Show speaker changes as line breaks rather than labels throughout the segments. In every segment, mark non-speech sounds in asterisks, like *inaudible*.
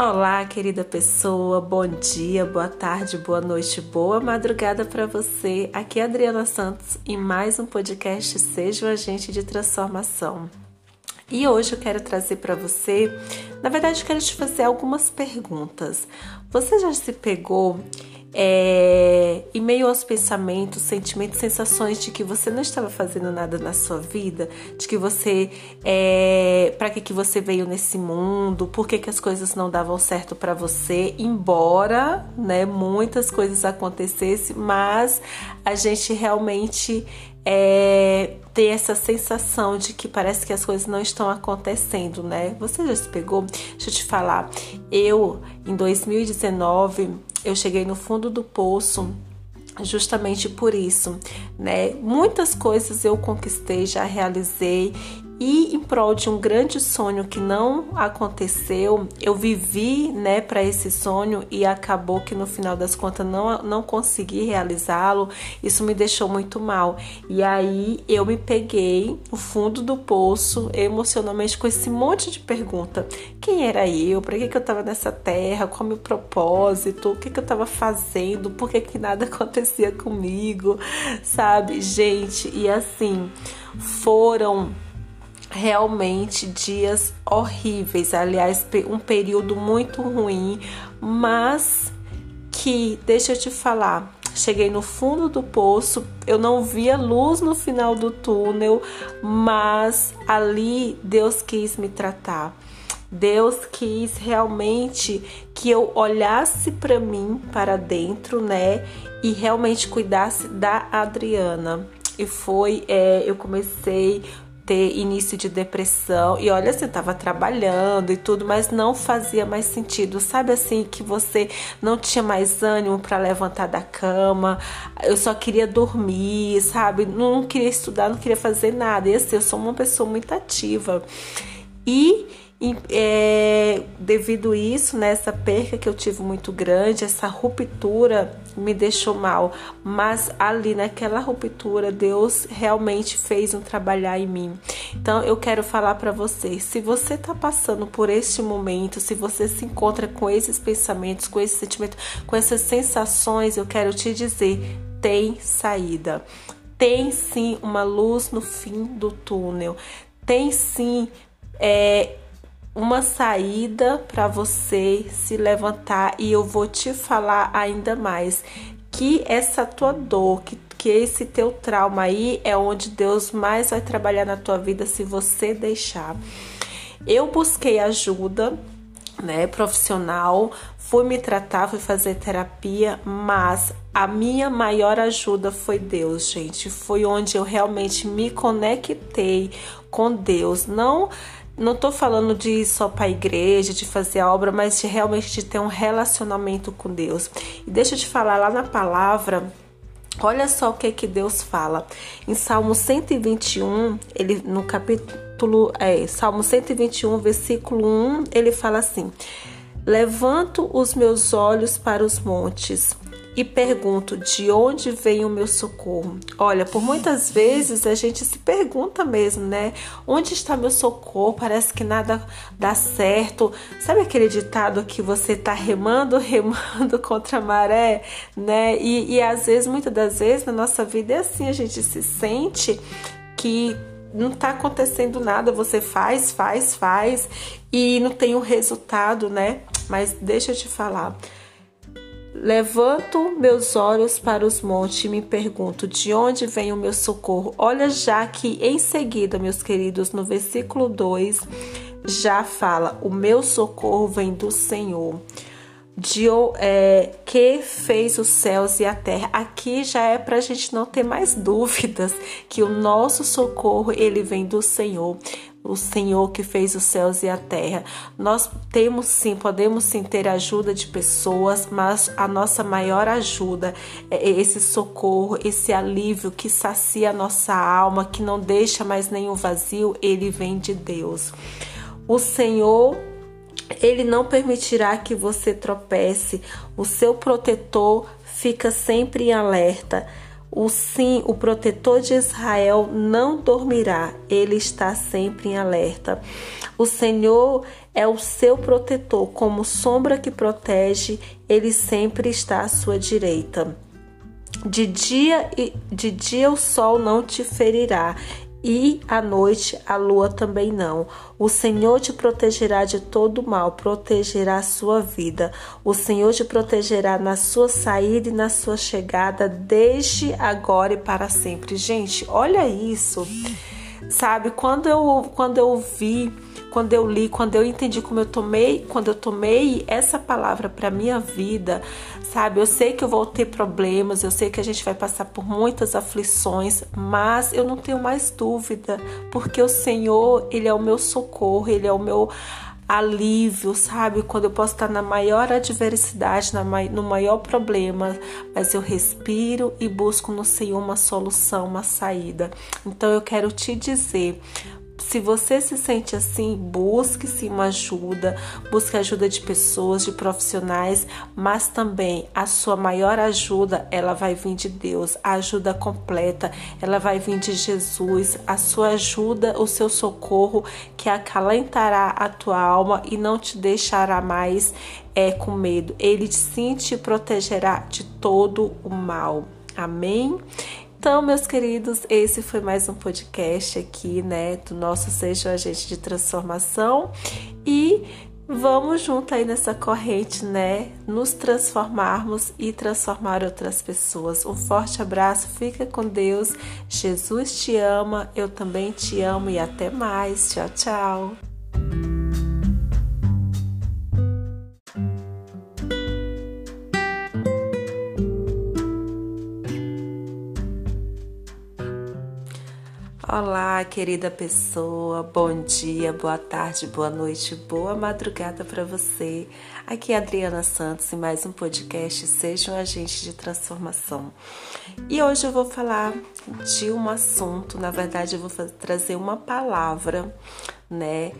Olá, querida pessoa, bom dia, boa tarde, boa noite, boa madrugada para você. Aqui é Adriana Santos e mais um podcast Seja o Agente de Transformação. E hoje eu quero trazer para você, na verdade, eu quero te fazer algumas perguntas. Você já se pegou é, em meio aos pensamentos, sentimentos, sensações de que você não estava fazendo nada na sua vida, de que você, é, para que que você veio nesse mundo, por que que as coisas não davam certo para você, embora, né, muitas coisas acontecessem, mas a gente realmente é, ter essa sensação de que parece que as coisas não estão acontecendo, né? Você já se pegou? Deixa eu te falar. Eu, em 2019, eu cheguei no fundo do poço justamente por isso, né? Muitas coisas eu conquistei, já realizei e em prol de um grande sonho que não aconteceu, eu vivi, né, para esse sonho e acabou que no final das contas não, não consegui realizá-lo. Isso me deixou muito mal. E aí eu me peguei no fundo do poço emocionalmente com esse monte de pergunta: quem era eu? Para que, que eu estava nessa terra? Qual meu propósito? O que, que eu estava fazendo? Por que, que nada *laughs* acontecia comigo? Sabe, gente? E assim foram realmente dias horríveis, aliás, um período muito ruim, mas que, deixa eu te falar, cheguei no fundo do poço, eu não via luz no final do túnel, mas ali Deus quis me tratar. Deus quis realmente que eu olhasse para mim, para dentro, né? E realmente cuidasse da Adriana. E foi, é, eu comecei ter início de depressão. E olha, você estava trabalhando e tudo, mas não fazia mais sentido. Sabe assim que você não tinha mais ânimo para levantar da cama. Eu só queria dormir, sabe? Não queria estudar, não queria fazer nada. E assim, eu sou uma pessoa muito ativa. E e, é, devido isso, nessa né, perca que eu tive muito grande, essa ruptura me deixou mal. Mas ali naquela ruptura, Deus realmente fez um trabalhar em mim. Então eu quero falar para você, se você está passando por este momento, se você se encontra com esses pensamentos, com esse sentimento, com essas sensações, eu quero te dizer, tem saída. Tem sim uma luz no fim do túnel. Tem sim é, uma saída para você se levantar e eu vou te falar ainda mais que essa tua dor, que, que esse teu trauma aí é onde Deus mais vai trabalhar na tua vida se você deixar. Eu busquei ajuda, né, profissional, fui me tratar, fui fazer terapia, mas a minha maior ajuda foi Deus, gente. Foi onde eu realmente me conectei com Deus. Não não tô falando de ir só para a igreja, de fazer a obra, mas de realmente de ter um relacionamento com Deus. E deixa eu te falar lá na palavra, olha só o que que Deus fala. Em Salmo 121, ele no capítulo, é, Salmo 121, versículo 1, ele fala assim: Levanto os meus olhos para os montes e pergunto de onde vem o meu socorro. Olha, por muitas vezes a gente se pergunta mesmo, né? Onde está meu socorro? Parece que nada dá certo. Sabe aquele ditado que você tá remando, *laughs* remando contra a maré, né? E, e às vezes, muitas das vezes na nossa vida é assim, a gente se sente que não está acontecendo nada, você faz, faz, faz e não tem o um resultado, né? Mas deixa eu te falar. Levanto meus olhos para os montes e me pergunto de onde vem o meu socorro. Olha, já que em seguida, meus queridos, no versículo 2 já fala: O meu socorro vem do Senhor. De, é, que fez os céus e a terra. Aqui já é para a gente não ter mais *laughs* dúvidas que o nosso socorro ele vem do Senhor o Senhor que fez os céus e a terra. Nós temos sim, podemos sim ter ajuda de pessoas, mas a nossa maior ajuda é esse socorro, esse alívio que sacia a nossa alma, que não deixa mais nenhum vazio, ele vem de Deus. O Senhor ele não permitirá que você tropece. O seu protetor fica sempre em alerta. O sim, o protetor de Israel não dormirá, ele está sempre em alerta. O Senhor é o seu protetor, como sombra que protege, ele sempre está à sua direita. De dia, de dia o sol não te ferirá, e à noite a lua também não. O Senhor te protegerá de todo mal, protegerá a sua vida. O Senhor te protegerá na sua saída e na sua chegada, desde agora e para sempre. Gente, olha isso. Sabe, quando eu, quando eu vi quando eu li, quando eu entendi como eu tomei, quando eu tomei essa palavra para minha vida, sabe? Eu sei que eu vou ter problemas, eu sei que a gente vai passar por muitas aflições, mas eu não tenho mais dúvida, porque o Senhor, ele é o meu socorro, ele é o meu alívio, sabe? Quando eu posso estar na maior adversidade, no maior problema, mas eu respiro e busco no Senhor uma solução, uma saída. Então eu quero te dizer, se você se sente assim, busque sim uma ajuda, busque ajuda de pessoas, de profissionais, mas também a sua maior ajuda, ela vai vir de Deus, a ajuda completa, ela vai vir de Jesus, a sua ajuda, o seu socorro que acalentará a tua alma e não te deixará mais é, com medo. Ele sim te protegerá de todo o mal. Amém? Então, meus queridos, esse foi mais um podcast aqui, né, do nosso Seja um Agente de Transformação e vamos junto aí nessa corrente, né, nos transformarmos e transformar outras pessoas. Um forte abraço, fica com Deus, Jesus te ama, eu também te amo e até mais. Tchau, tchau. Olá, querida pessoa, bom dia, boa tarde, boa noite, boa madrugada para você. Aqui é Adriana Santos e mais um podcast Seja um Agente de Transformação. E hoje eu vou falar de um assunto, na verdade, eu vou trazer uma palavra, né,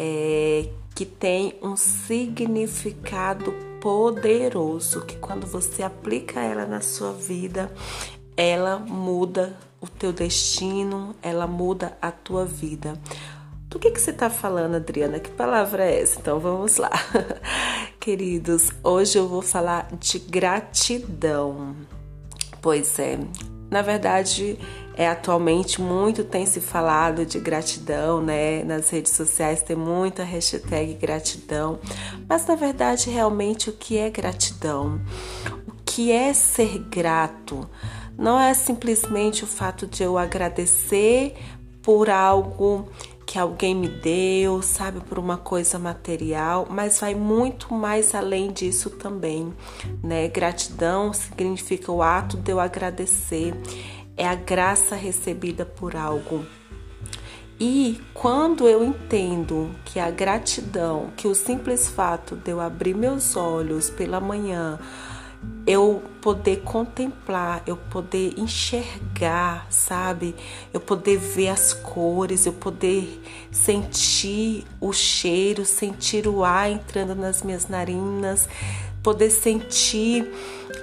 é, que tem um significado poderoso, que quando você aplica ela na sua vida, ela muda o teu destino, ela muda a tua vida. Do que, que você está falando, Adriana? Que palavra é essa? Então vamos lá. *laughs* Queridos, hoje eu vou falar de gratidão. Pois é, na verdade, é atualmente muito tem se falado de gratidão, né? Nas redes sociais tem muita hashtag gratidão. Mas na verdade, realmente o que é gratidão? O que é ser grato? Não é simplesmente o fato de eu agradecer por algo que alguém me deu, sabe, por uma coisa material, mas vai muito mais além disso também, né? Gratidão significa o ato de eu agradecer, é a graça recebida por algo. E quando eu entendo que a gratidão, que o simples fato de eu abrir meus olhos pela manhã, eu poder contemplar, eu poder enxergar, sabe? Eu poder ver as cores, eu poder sentir o cheiro, sentir o ar entrando nas minhas narinas, poder sentir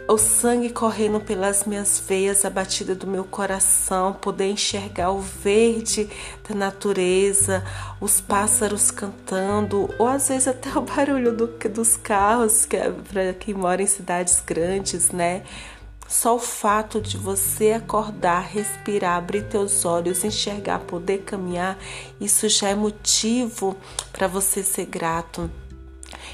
o sangue correndo pelas minhas veias, a batida do meu coração, poder enxergar o verde da natureza, os pássaros cantando, ou às vezes até *laughs* o barulho do, dos carros, que é para quem mora em cidades grandes, né? Só o fato de você acordar, respirar, abrir teus olhos, enxergar, poder caminhar, isso já é motivo para você ser grato.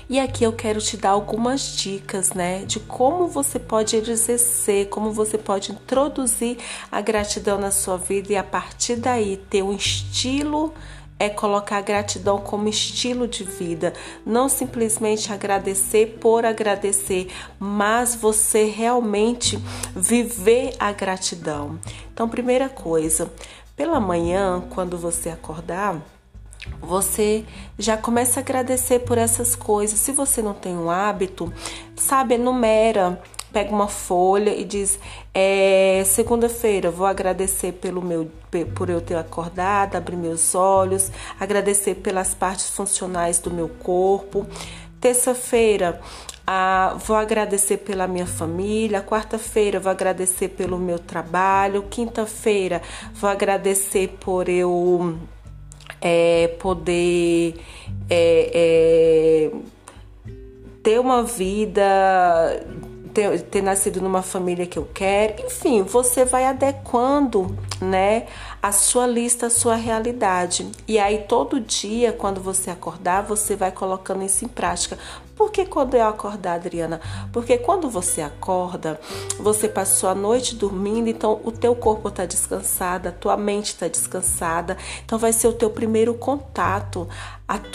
E aqui eu quero te dar algumas dicas, né, de como você pode exercer, como você pode introduzir a gratidão na sua vida e a partir daí ter um estilo é colocar a gratidão como estilo de vida, não simplesmente agradecer por agradecer, mas você realmente viver a gratidão. Então, primeira coisa, pela manhã, quando você acordar, você já começa a agradecer por essas coisas. Se você não tem um hábito, sabe, enumera, pega uma folha e diz: é, segunda-feira vou agradecer pelo meu por eu ter acordado, abrir meus olhos, agradecer pelas partes funcionais do meu corpo. Terça-feira Ah, vou agradecer pela minha família. Quarta-feira vou agradecer pelo meu trabalho. Quinta-feira vou agradecer por eu é, poder é, é, ter uma vida ter, ter nascido numa família que eu quero. Enfim, você vai adequando, né, a sua lista, a sua realidade. E aí todo dia, quando você acordar, você vai colocando isso em prática. Por que quando eu acordar, Adriana? Porque quando você acorda, você passou a noite dormindo, então o teu corpo está descansado, a tua mente está descansada, então vai ser o teu primeiro contato.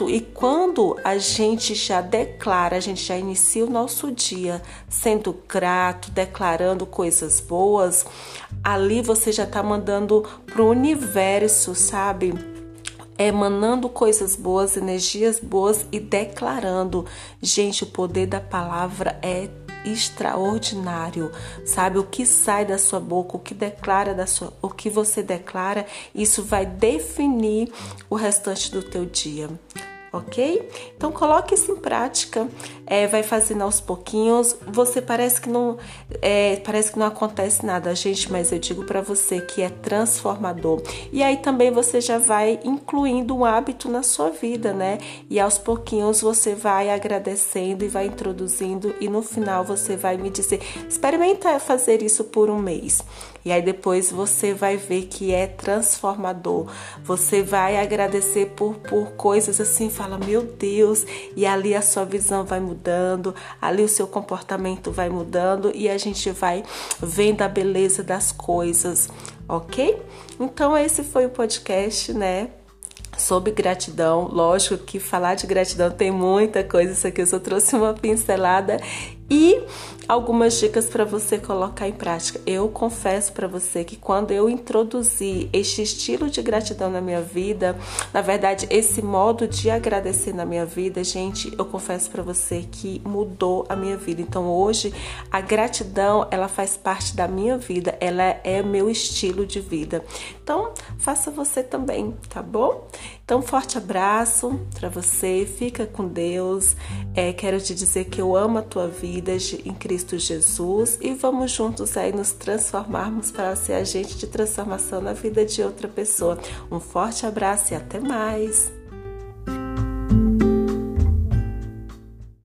E quando a gente já declara, a gente já inicia o nosso dia sendo grato, declarando coisas boas, ali você já está mandando para o universo, sabe? emanando coisas boas, energias boas e declarando. Gente, o poder da palavra é extraordinário, sabe? O que sai da sua boca, o que declara da sua, o que você declara, isso vai definir o restante do teu dia ok? Então coloque isso em prática, é, vai fazendo aos pouquinhos. Você parece que não é, parece que não acontece nada, gente, mas eu digo para você que é transformador. E aí também você já vai incluindo um hábito na sua vida, né? E aos pouquinhos você vai agradecendo e vai introduzindo e no final você vai me dizer, experimenta fazer isso por um mês. E aí depois você vai ver que é transformador. Você vai agradecer por, por coisas assim, fala, meu Deus, e ali a sua visão vai mudando, ali o seu comportamento vai mudando e a gente vai vendo a beleza das coisas, ok? Então esse foi o podcast, né? sobre gratidão. Lógico que falar de gratidão tem muita coisa, isso aqui eu só trouxe uma pincelada e algumas dicas para você colocar em prática. Eu confesso para você que quando eu introduzi este estilo de gratidão na minha vida, na verdade, esse modo de agradecer na minha vida, gente, eu confesso para você que mudou a minha vida. Então, hoje, a gratidão, ela faz parte da minha vida, ela é meu estilo de vida. Então, faça você também, tá bom? Então, forte abraço para você, fica com Deus. É, quero te dizer que eu amo a tua vida em Cristo Jesus e vamos juntos aí nos transformarmos para ser agente de transformação na vida de outra pessoa. Um forte abraço e até mais!